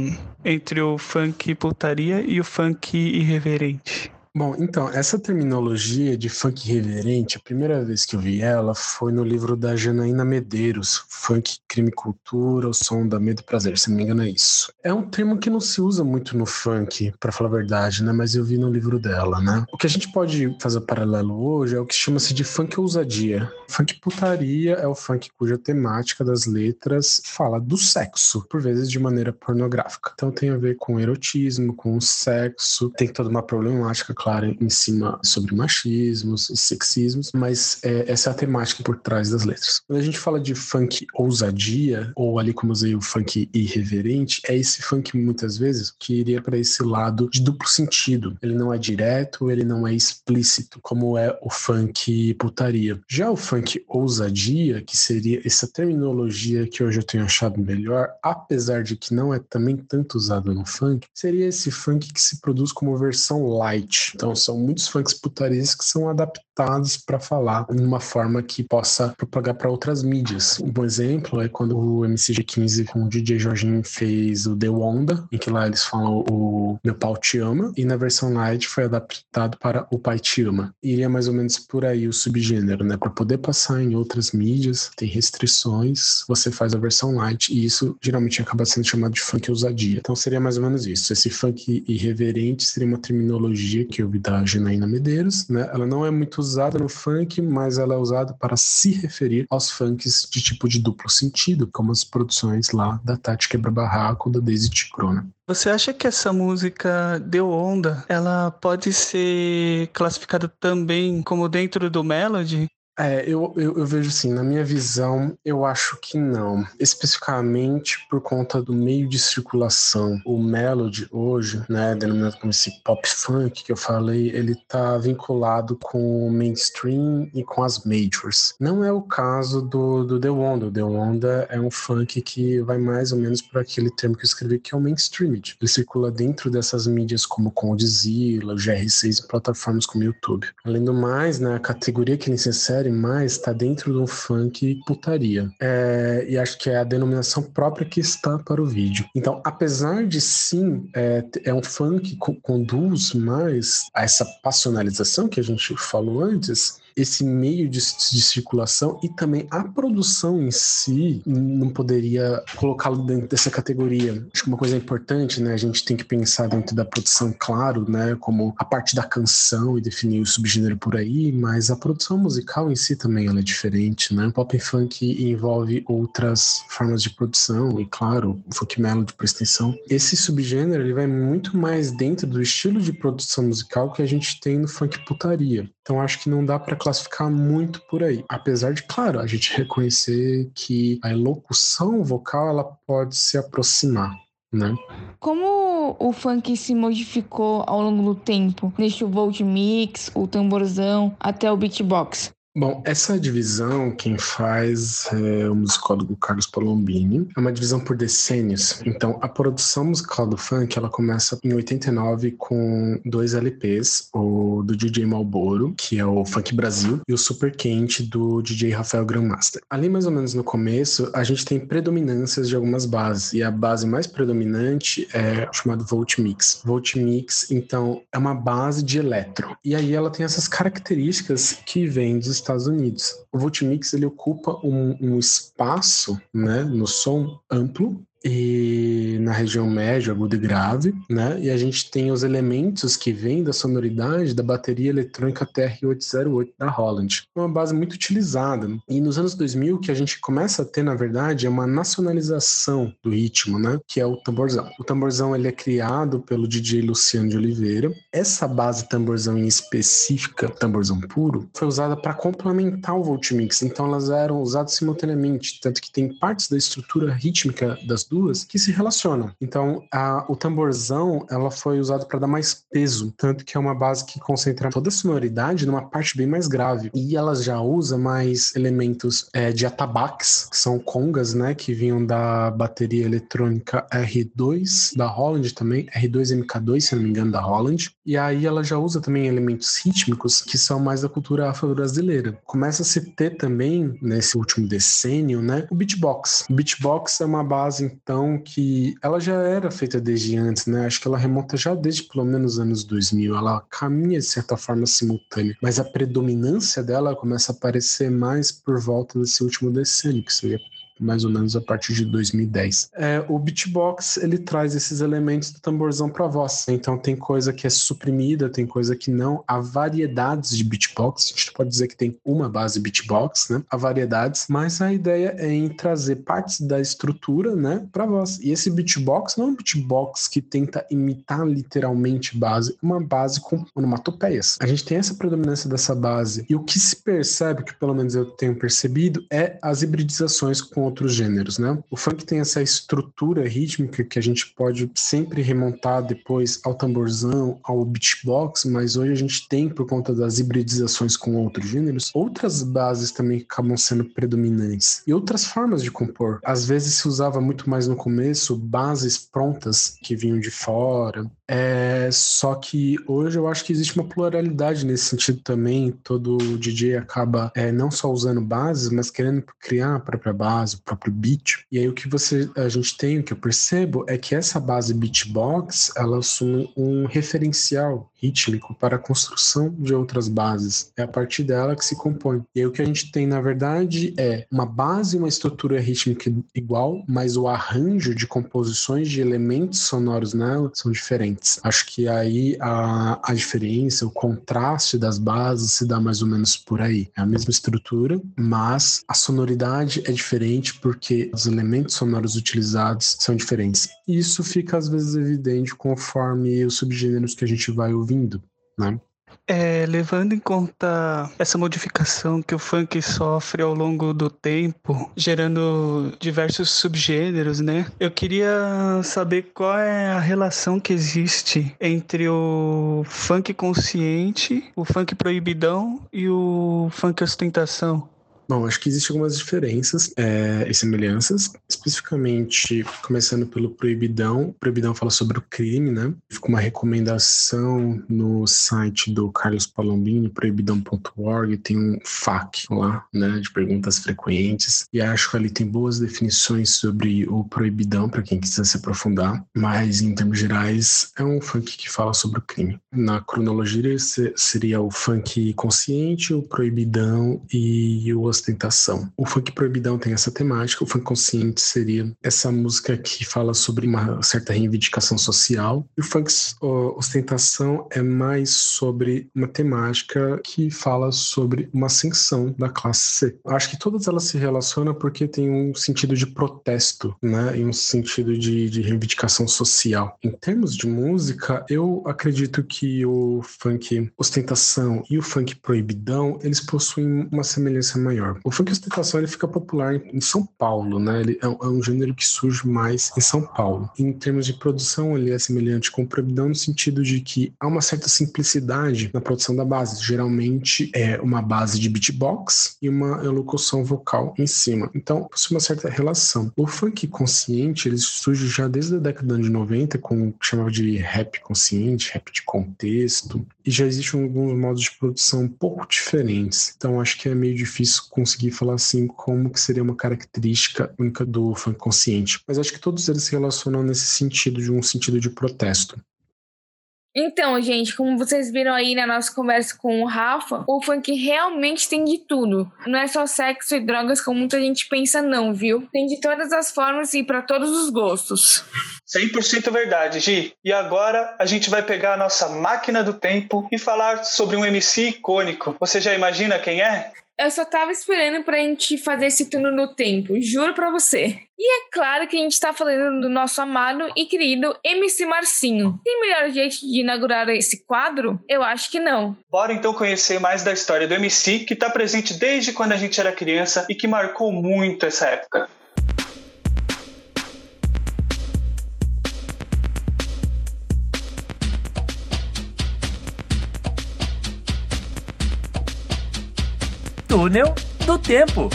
entre o funk putaria e o funk irreverente. Bom, então, essa terminologia de funk reverente, a primeira vez que eu vi ela foi no livro da Janaína Medeiros, Funk, Crime e Cultura, o som da medo e prazer, se não me engano é isso. É um termo que não se usa muito no funk, para falar a verdade, né? Mas eu vi no livro dela, né? O que a gente pode fazer paralelo hoje é o que chama-se de funk ousadia. Funk putaria é o funk cuja temática das letras fala do sexo, por vezes de maneira pornográfica. Então tem a ver com erotismo, com sexo, tem toda uma problemática clara em cima sobre machismos e sexismos, mas é, essa é a temática por trás das letras. Quando a gente fala de funk ousadia, ou ali como eu usei o funk irreverente, é esse funk muitas vezes que iria para esse lado de duplo sentido. Ele não é direto, ele não é explícito, como é o funk putaria. Já o funk ousadia, que seria essa terminologia que hoje eu tenho achado melhor, apesar de que não é também tanto usado no funk, seria esse funk que se produz como versão light, então são muitos funks putarias que são adaptados para falar de uma forma que possa propagar para outras mídias. Um bom exemplo é quando o MCG15 com o DJ Jorginho fez o The Wanda, em que lá eles falam o Meu Pau Te Ama, e na versão light foi adaptado para O Pai Te Ama. Iria mais ou menos por aí o subgênero, né? Para poder passar em outras mídias, tem restrições, você faz a versão light, e isso geralmente acaba sendo chamado de funk ousadia. Então seria mais ou menos isso. Esse funk irreverente seria uma terminologia que eu vi da Janaína Medeiros, né? Ela não é muito usada no funk, mas ela é usada para se referir aos funks de tipo de duplo sentido, como as produções lá da Tati Quebra Barraco, da Daisy Ticrona. Você acha que essa música Deu Onda, ela pode ser classificada também como dentro do Melody? É, eu, eu, eu, vejo assim, na minha visão, eu acho que não. Especificamente por conta do meio de circulação. O Melody hoje, né, denominado como esse pop funk que eu falei, ele tá vinculado com o mainstream e com as majors. Não é o caso do, do The Wonder. O The Wonder é um funk que vai mais ou menos por aquele termo que eu escrevi, que é o mainstream. Ele circula dentro dessas mídias como Condzilla, o GR6 e plataformas como o YouTube. Além do mais, né, a categoria que ele se mais está dentro do funk putaria. É, e acho que é a denominação própria que está para o vídeo. Então, apesar de sim, é, é um funk que conduz mais a essa passionalização que a gente falou antes, esse meio de, de circulação e também a produção em si não poderia colocá-lo dentro dessa categoria. Acho que uma coisa importante, né? A gente tem que pensar dentro da produção, claro, né? Como a parte da canção e definir o subgênero por aí, mas a produção musical em si também ela é diferente, né? Pop funk envolve outras formas de produção e, claro, o funk melody por extensão. Esse subgênero ele vai muito mais dentro do estilo de produção musical que a gente tem no funk putaria. Então acho que não dá para classificar muito por aí. Apesar de, claro, a gente reconhecer que a elocução vocal ela pode se aproximar. Né? Como o funk se modificou ao longo do tempo, desde o volt mix, o tamborzão até o beatbox? Bom, essa divisão quem faz é o musicólogo Carlos Palombini. É uma divisão por decênios. Então, a produção musical do funk, ela começa em 89 com dois LPs, o do DJ Malboro, que é o Funk Brasil, e o Super Quente do DJ Rafael Grandmaster. Ali, mais ou menos no começo, a gente tem predominâncias de algumas bases, e a base mais predominante é chamada Volt Mix. Volt Mix, então, é uma base de eletro. E aí ela tem essas características que vêm dos Estados Unidos. O Voltimix ele ocupa um, um espaço né, no som amplo e na região média, aguda e grave, né? E a gente tem os elementos que vêm da sonoridade da bateria eletrônica TR-808 da Holland. Uma base muito utilizada. E nos anos 2000 que a gente começa a ter, na verdade, é uma nacionalização do ritmo, né? Que é o tamborzão. O tamborzão ele é criado pelo DJ Luciano de Oliveira. Essa base tamborzão em específica, tamborzão puro, foi usada para complementar o Voltimix. Então elas eram usadas simultaneamente, tanto que tem partes da estrutura rítmica das duas duas que se relacionam. Então, a, o tamborzão ela foi usado para dar mais peso, tanto que é uma base que concentra toda a sonoridade numa parte bem mais grave. E ela já usa mais elementos é, de atabaques, que são congas, né, que vinham da bateria eletrônica R2 da Holland também, R2 MK2, se não me engano, da Holland. E aí ela já usa também elementos rítmicos que são mais da cultura afro-brasileira. Começa a se ter também nesse último decênio, né, o beatbox. O beatbox é uma base então que ela já era feita desde antes, né? Acho que ela remonta já desde pelo menos os anos 2000. Ela caminha de certa forma simultânea, mas a predominância dela começa a aparecer mais por volta desse último decênio, que seria mais ou menos a partir de 2010. É, o beatbox ele traz esses elementos do tamborzão para voz. Então tem coisa que é suprimida, tem coisa que não. Há variedades de beatbox. A gente pode dizer que tem uma base beatbox, né? Há variedades, mas a ideia é em trazer partes da estrutura, né, para voz. E esse beatbox não é um beatbox que tenta imitar literalmente base, é uma base com onomatopeias. A gente tem essa predominância dessa base e o que se percebe, que pelo menos eu tenho percebido, é as hibridizações com outros gêneros, né? O funk tem essa estrutura rítmica que a gente pode sempre remontar depois ao tamborzão, ao beatbox, mas hoje a gente tem, por conta das hibridizações com outros gêneros, outras bases também que acabam sendo predominantes e outras formas de compor. Às vezes se usava muito mais no começo bases prontas que vinham de fora, é, só que hoje eu acho que existe uma pluralidade nesse sentido também. Todo DJ acaba é, não só usando bases, mas querendo criar a própria base, o próprio beat. E aí o que você a gente tem, o que eu percebo, é que essa base beatbox ela assume um referencial rítmico para a construção de outras bases. É a partir dela que se compõe. E aí o que a gente tem, na verdade, é uma base e uma estrutura rítmica igual, mas o arranjo de composições de elementos sonoros nela são diferentes diferentes. Acho que aí a, a diferença, o contraste das bases se dá mais ou menos por aí. É a mesma estrutura, mas a sonoridade é diferente porque os elementos sonoros utilizados são diferentes. Isso fica às vezes evidente conforme os subgêneros que a gente vai ouvindo, né? É, levando em conta essa modificação que o funk sofre ao longo do tempo, gerando diversos subgêneros, né? Eu queria saber qual é a relação que existe entre o funk consciente, o funk proibidão e o funk ostentação. Bom, acho que existem algumas diferenças é, e semelhanças, especificamente começando pelo proibidão. O proibidão fala sobre o crime, né? Fica uma recomendação no site do Carlos Palombini, proibidão.org, tem um FAQ lá, né, de perguntas frequentes. E acho que ali tem boas definições sobre o proibidão para quem quiser se aprofundar, mas em termos gerais é um funk que fala sobre o crime. Na cronologia seria o funk consciente, o proibidão e o ostentação. O funk proibidão tem essa temática, o funk consciente seria essa música que fala sobre uma certa reivindicação social, e o funk ostentação é mais sobre uma temática que fala sobre uma ascensão da classe C. Acho que todas elas se relacionam porque tem um sentido de protesto, né, e um sentido de, de reivindicação social. Em termos de música, eu acredito que o funk ostentação e o funk proibidão, eles possuem uma semelhança maior O funk ostentação ele fica popular em São Paulo, né? Ele é um, é um, gênero que surge mais em São Paulo. Em termos de produção, ele é semelhante com o proibidão no sentido de que há uma certa simplicidade na produção da base. Geralmente é uma base de beatbox e uma elocução vocal em cima. Então, possui uma certa relação. O funk consciente, ele surge já desde a década de 90 com o que chamava de rap consciente, rap de contexto, e já existem alguns modos de produção um pouco diferentes. Então, acho que é meio difícil conseguir falar assim como que seria uma característica única do funk consciente. Mas acho que todos eles se relacionam nesse sentido, de um sentido de protesto. Então, gente, como vocês viram aí na nossa conversa com o Rafa, o funk realmente tem de tudo. Não é só sexo e drogas como muita gente pensa, não, viu? Tem de todas as formas e para todos os gostos. 100% verdade, Gi. E agora a gente vai pegar a nossa máquina do tempo e falar sobre um MC icônico. Você já imagina quem é? Eu só tava esperando pra gente fazer esse turno no tempo, juro pra você. E é claro que a gente tá falando do nosso amado e querido MC Marcinho. Tem melhor jeito de inaugurar esse quadro? Eu acho que não. Bora então conhecer mais da história do MC, que tá presente desde quando a gente era criança e que marcou muito essa época. Túnel do Tempo.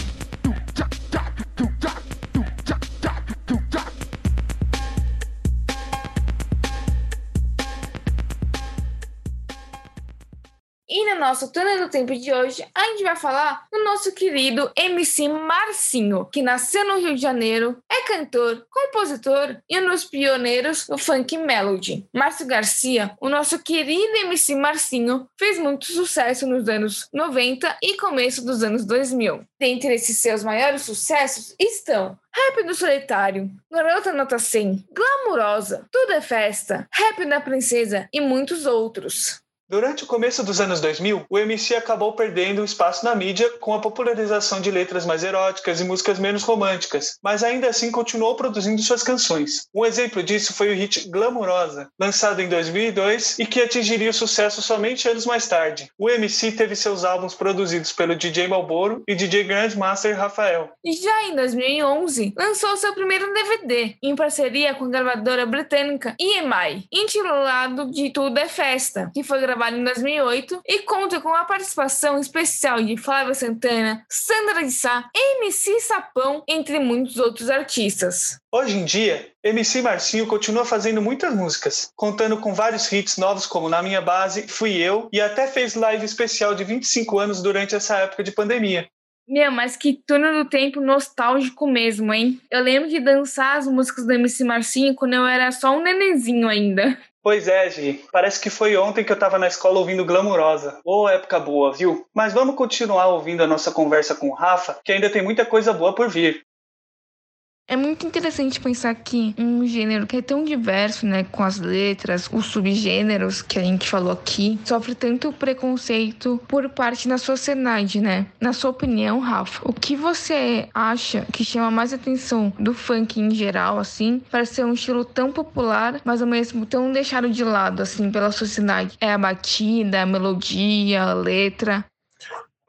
No nosso túnel do tempo de hoje, a gente vai falar do nosso querido MC Marcinho, que nasceu no Rio de Janeiro, é cantor, compositor e um dos pioneiros do funk melody. Márcio Garcia, o nosso querido MC Marcinho, fez muito sucesso nos anos 90 e começo dos anos 2000. Dentre esses seus maiores sucessos estão Rap do Solitário, Garota Nota 100, Glamurosa, Tudo é Festa, Rap da Princesa e muitos outros. Durante o começo dos anos 2000, o MC acabou perdendo espaço na mídia com a popularização de letras mais eróticas e músicas menos românticas, mas ainda assim continuou produzindo suas canções. Um exemplo disso foi o hit Glamurosa, lançado em 2002 e que atingiria o sucesso somente anos mais tarde. O MC teve seus álbuns produzidos pelo DJ Malboro e DJ Grandmaster Rafael. Já em 2011, lançou seu primeiro DVD, em parceria com a gravadora britânica EMI, intitulado De Tudo é Festa, que foi gravado trabalho em 2008 e conta com a participação especial de Flávia Santana, Sandra de Sá, MC Sapão, entre muitos outros artistas. Hoje em dia, MC Marcinho continua fazendo muitas músicas, contando com vários hits novos como Na Minha Base, Fui Eu e até fez live especial de 25 anos durante essa época de pandemia. Meu, mas que túnel do tempo nostálgico mesmo, hein? Eu lembro de dançar as músicas do MC Marcinho quando eu era só um nenenzinho ainda. Pois é, Gi. Parece que foi ontem que eu tava na escola ouvindo Glamurosa. Ô, época boa, viu? Mas vamos continuar ouvindo a nossa conversa com o Rafa, que ainda tem muita coisa boa por vir. É muito interessante pensar que um gênero que é tão diverso, né, com as letras, os subgêneros que a gente falou aqui, sofre tanto preconceito por parte da sociedade, né? Na sua opinião, Rafa, o que você acha que chama mais atenção do funk em geral, assim, para ser um estilo tão popular, mas ao mesmo tão deixado de lado, assim, pela sociedade? É a batida, a melodia, a letra?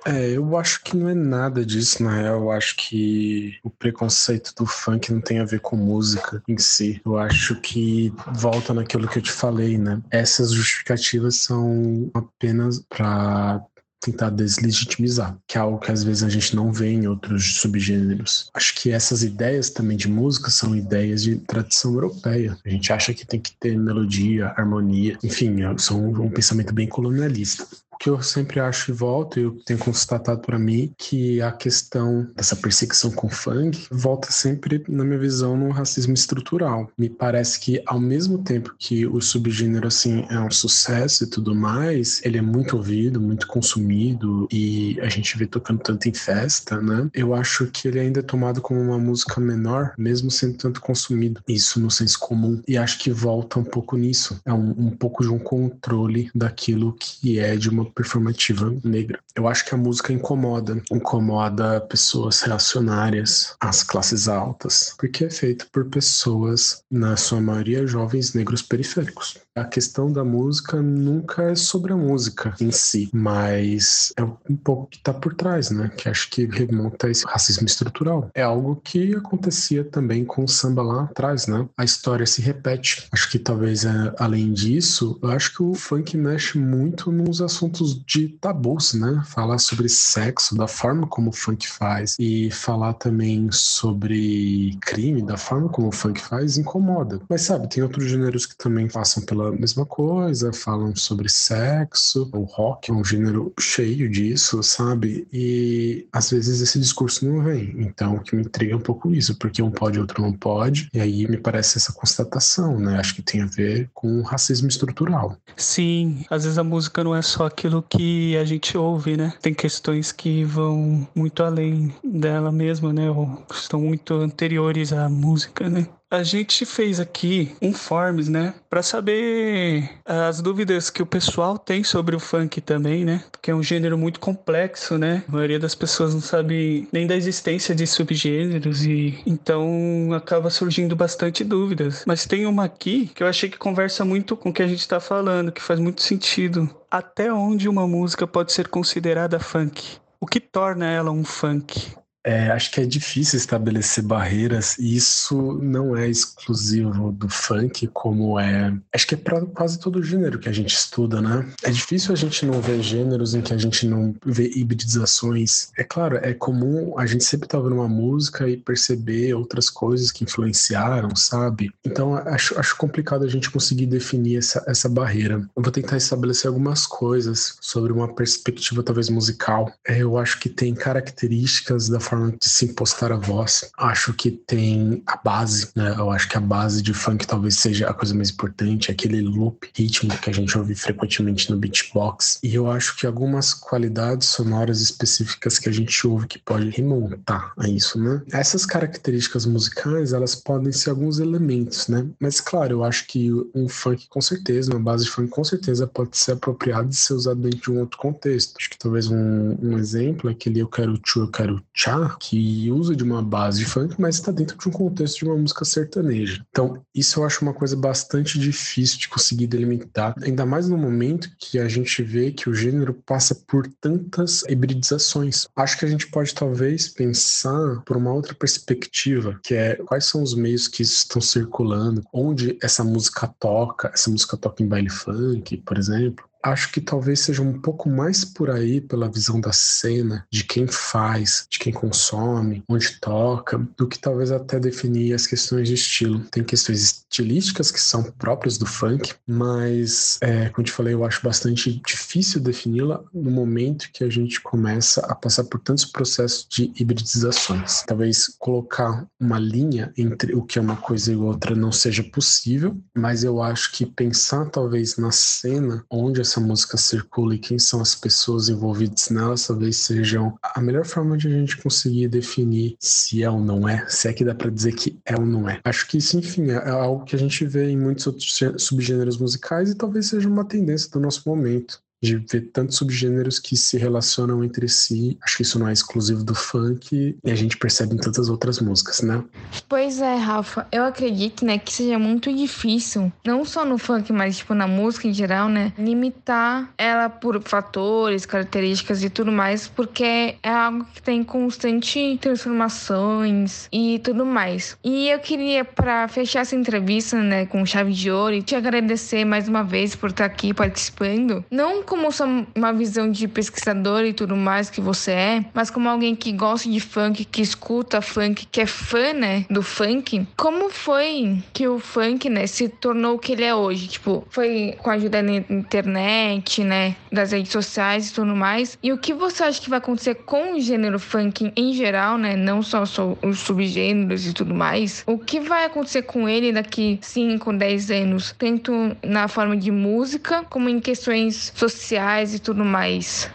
É, eu acho que não é nada disso, na real. Eu acho que o preconceito do funk não tem a ver com música em si. Eu acho que volta naquilo que eu te falei, né? Essas justificativas são apenas para tentar deslegitimizar, que é algo que às vezes a gente não vê em outros subgêneros. Acho que essas ideias também de música são ideias de tradição europeia. A gente acha que tem que ter melodia, harmonia, enfim, são um pensamento bem colonialista que eu sempre acho e volto, eu tenho constatado para mim, que a questão dessa perseguição com funk volta sempre, na minha visão, no racismo estrutural. Me parece que, ao mesmo tempo que o subgênero, assim, é um sucesso e tudo mais, ele é muito ouvido, muito consumido, e a gente vê tocando tanto em festa, né? Eu acho que ele ainda é tomado como uma música menor, mesmo sendo tanto consumido. Isso no senso comum. E acho que volta um pouco nisso. É um, um pouco de um controle daquilo que é de uma performativa negra. Eu acho que a música incomoda, incomoda pessoas reacionárias às classes altas, porque é feito por pessoas, na sua maioria, jovens negros periféricos. A questão da música nunca é sobre a música em si, mas é um pouco que está por trás, né? Que acho que remonta a esse racismo estrutural. É algo que acontecia também com o samba lá atrás, né? A história se repete. Acho que talvez, é, além disso, eu acho que o funk mexe muito nos assuntos de tabus, né? Falar sobre sexo, da forma como o funk faz, e falar também sobre crime, da forma como o funk faz, incomoda. Mas sabe, tem outros gêneros que também passam pela mesma coisa, falam sobre sexo. O rock é um gênero cheio disso, sabe? E às vezes esse discurso não vem. Então, o que me intriga é um pouco isso, porque um pode, outro não pode. E aí me parece essa constatação, né? Acho que tem a ver com racismo estrutural. Sim, às vezes a música não é só aquilo que a gente ouve, né? Tem questões que vão muito além dela mesma, né? Ou estão muito anteriores à música, né? A gente fez aqui um forms, né, para saber as dúvidas que o pessoal tem sobre o funk também, né? Que é um gênero muito complexo, né? A maioria das pessoas não sabe nem da existência de subgêneros e então acaba surgindo bastante dúvidas. Mas tem uma aqui que eu achei que conversa muito com o que a gente está falando, que faz muito sentido. Até onde uma música pode ser considerada funk? O que torna ela um funk? É, acho que é difícil estabelecer barreiras e isso não é exclusivo do funk, como é. Acho que é para quase todo gênero que a gente estuda, né? É difícil a gente não ver gêneros em que a gente não vê hibridizações. É claro, é comum a gente sempre estar tá ouvindo uma música e perceber outras coisas que influenciaram, sabe? Então acho, acho complicado a gente conseguir definir essa, essa barreira. Eu vou tentar estabelecer algumas coisas sobre uma perspectiva talvez musical. É, eu acho que tem características da forma de se impostar a voz. Acho que tem a base, né? Eu acho que a base de funk talvez seja a coisa mais importante, aquele loop ritmo que a gente ouve frequentemente no beatbox. E eu acho que algumas qualidades sonoras específicas que a gente ouve que pode remontar a isso, né? Essas características musicais, elas podem ser alguns elementos, né? Mas claro, eu acho que um funk com certeza, uma base de funk com certeza pode ser apropriado de ser usado dentro de um outro contexto. Acho que talvez um, um exemplo é aquele eu quero tchu, eu quero tchá, que usa de uma base de funk, mas está dentro de um contexto de uma música sertaneja. Então, isso eu acho uma coisa bastante difícil de conseguir delimitar, ainda mais no momento que a gente vê que o gênero passa por tantas hibridizações. Acho que a gente pode talvez pensar por uma outra perspectiva, que é quais são os meios que estão circulando, onde essa música toca, essa música toca em baile funk, por exemplo, acho que talvez seja um pouco mais por aí pela visão da cena, de quem faz, de quem consome, onde toca, do que talvez até definir as questões de estilo. Tem questões estilísticas que são próprias do funk, mas, é, como te falei, eu acho bastante difícil defini-la no momento que a gente começa a passar por tantos processos de hibridizações. Talvez colocar uma linha entre o que é uma coisa e outra não seja possível, mas eu acho que pensar talvez na cena onde essa música circula e quem são as pessoas envolvidas nela, talvez sejam a melhor forma de a gente conseguir definir se é ou não é, se é que dá para dizer que é ou não é. Acho que isso, enfim, é algo que a gente vê em muitos outros subgêneros musicais e talvez seja uma tendência do nosso momento de ver tantos subgêneros que se relacionam entre si. Acho que isso não é exclusivo do funk e a gente percebe em tantas outras músicas, né? Pois é, Rafa. Eu acredito, né, que seja muito difícil, não só no funk, mas tipo na música em geral, né, limitar ela por fatores, características e tudo mais, porque é algo que tem constante transformações e tudo mais. E eu queria para fechar essa entrevista, né, com chave de ouro te agradecer mais uma vez por estar aqui participando. Não como uma visão de pesquisador e tudo mais que você é, mas como alguém que gosta de funk, que escuta funk, que é fã, né, do funk, como foi que o funk, né, se tornou o que ele é hoje? Tipo, foi com a ajuda da internet, né, das redes sociais e tudo mais. E o que você acha que vai acontecer com o gênero funk em geral, né, não só os subgêneros e tudo mais? O que vai acontecer com ele daqui 5, 10 anos, tanto na forma de música como em questões sociais e tudo mais?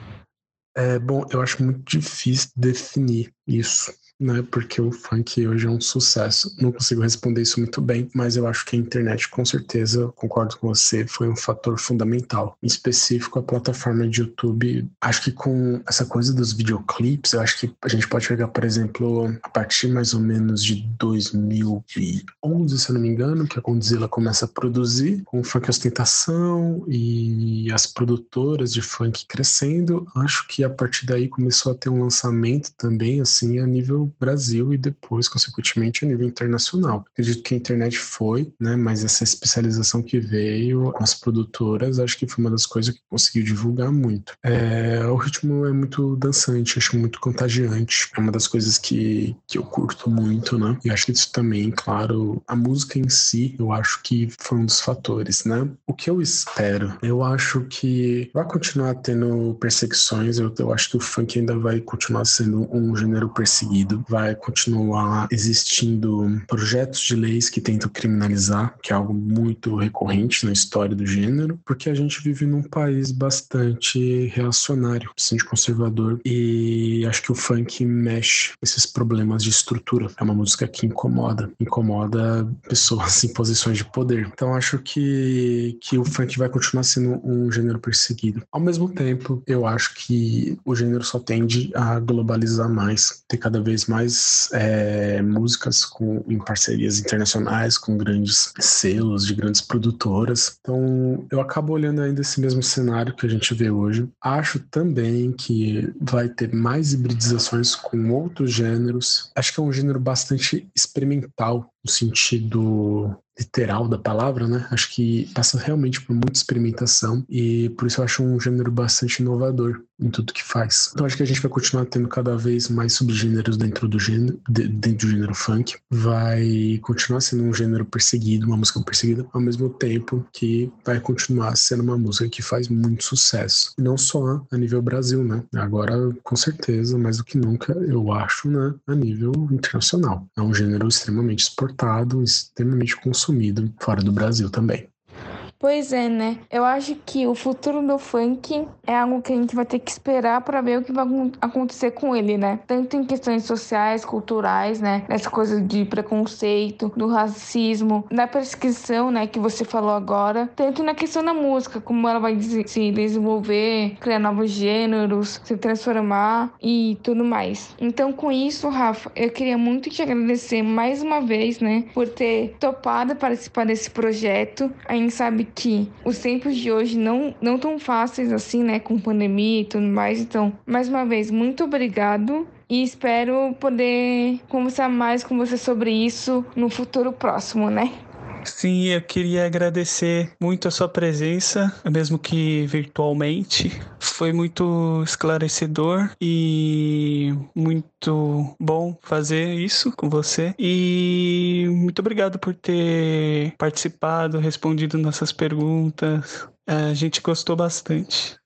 É, bom, eu acho muito difícil definir isso né? Porque o funk hoje é um sucesso. Não consigo responder isso muito bem, mas eu acho que a internet, com certeza, concordo com você, foi um fator fundamental. Em específico, a plataforma de YouTube. Acho que com essa coisa dos videoclipes, eu acho que a gente pode pegar, por exemplo, a partir mais ou menos de 2011, se eu não me engano, que a Condzilla começa a produzir com funk ostentação e as produtoras de funk crescendo. Acho que a partir daí começou a ter um lançamento também, assim, a nível Brasil e depois, consequentemente, a nível internacional. Acredito que a internet foi, né? Mas essa especialização que veio as produtoras, acho que foi uma das coisas que conseguiu divulgar muito. É, o ritmo é muito dançante, acho muito contagiante. É uma das coisas que, que eu curto muito, né? E acho que isso também, claro, a música em si, eu acho que foi um dos fatores, né? O que eu espero? Eu acho que vai continuar tendo perseguições, eu, eu acho que o funk ainda vai continuar sendo um gênero perseguido vai continuar existindo projetos de leis que tentam criminalizar, que é algo muito recorrente na história do gênero, porque a gente vive num país bastante reacionário, bastante conservador, e acho que o funk mexe esses problemas de estrutura. É uma música que incomoda, incomoda pessoas [LAUGHS] em posições de poder. Então acho que, que o funk vai continuar sendo um gênero perseguido. Ao mesmo tempo, eu acho que o gênero só tende a globalizar mais, ter cada vez mais é, músicas com, em parcerias internacionais com grandes selos de grandes produtoras. Então eu acabo olhando ainda esse mesmo cenário que a gente vê hoje. Acho também que vai ter mais hibridizações com outros gêneros. Acho que é um gênero bastante experimental no sentido literal da palavra, né? Acho que passa realmente por muita experimentação e por isso eu acho um gênero bastante inovador em tudo que faz. Então acho que a gente vai continuar tendo cada vez mais subgêneros dentro do gênero, dentro do gênero funk. Vai continuar sendo um gênero perseguido, uma música perseguida, ao mesmo tempo que vai continuar sendo uma música que faz muito sucesso. E não só a nível Brasil, né? Agora, com certeza, mais do que nunca, eu acho, né? A nível internacional. É um gênero extremamente exportado, extremamente consumido fora do Brasil também. Pois é, né? Eu acho que o futuro do funk é algo que a gente vai ter que esperar para ver o que vai acontecer com ele, né? Tanto em questões sociais, culturais, né? Nessa coisa de preconceito, do racismo, na prescrição, né? Que você falou agora. Tanto na questão da música, como ela vai se desenvolver, criar novos gêneros, se transformar e tudo mais. Então, com isso, Rafa, eu queria muito te agradecer mais uma vez, né? Por ter topado participar desse projeto. A gente sabe que os tempos de hoje não, não tão fáceis assim, né? Com pandemia e tudo mais. Então, mais uma vez, muito obrigado e espero poder conversar mais com você sobre isso no futuro próximo, né? Sim, eu queria agradecer muito a sua presença, mesmo que virtualmente. Foi muito esclarecedor e muito bom fazer isso com você. E muito obrigado por ter participado, respondido nossas perguntas. A gente gostou bastante.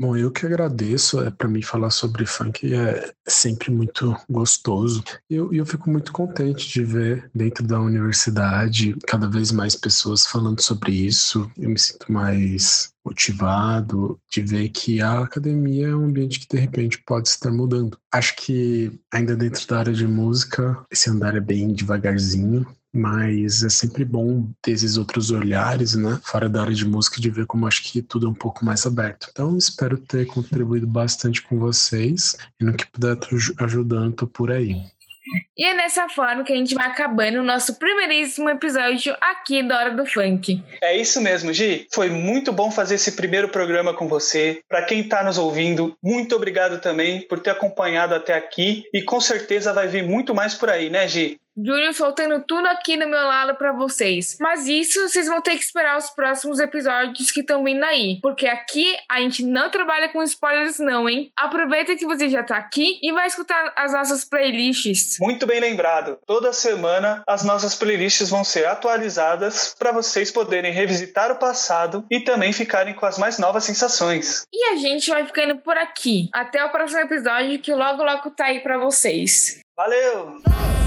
Bom, eu que agradeço. É, para mim, falar sobre funk é sempre muito gostoso. E eu, eu fico muito contente de ver dentro da universidade cada vez mais pessoas falando sobre isso. Eu me sinto mais motivado de ver que a academia é um ambiente que de repente pode estar mudando. Acho que ainda dentro da área de música, esse andar é bem devagarzinho, mas é sempre bom ter esses outros olhares, né? Fora da área de música, de ver como acho que tudo é um pouco mais aberto. Então, espero ter contribuído bastante com vocês e no que puder ajudando, tô por aí. E é dessa forma que a gente vai acabando o nosso primeiríssimo episódio aqui da Hora do Funk. É isso mesmo, Gi. Foi muito bom fazer esse primeiro programa com você. Para quem está nos ouvindo, muito obrigado também por ter acompanhado até aqui e com certeza vai vir muito mais por aí, né, Gi? Júnior soltando tudo aqui do meu lado para vocês. Mas isso vocês vão ter que esperar os próximos episódios que estão vindo aí. Porque aqui a gente não trabalha com spoilers, não, hein? Aproveita que você já tá aqui e vai escutar as nossas playlists. Muito bem lembrado. Toda semana as nossas playlists vão ser atualizadas para vocês poderem revisitar o passado e também ficarem com as mais novas sensações. E a gente vai ficando por aqui. Até o próximo episódio que logo logo tá aí para vocês. Valeu!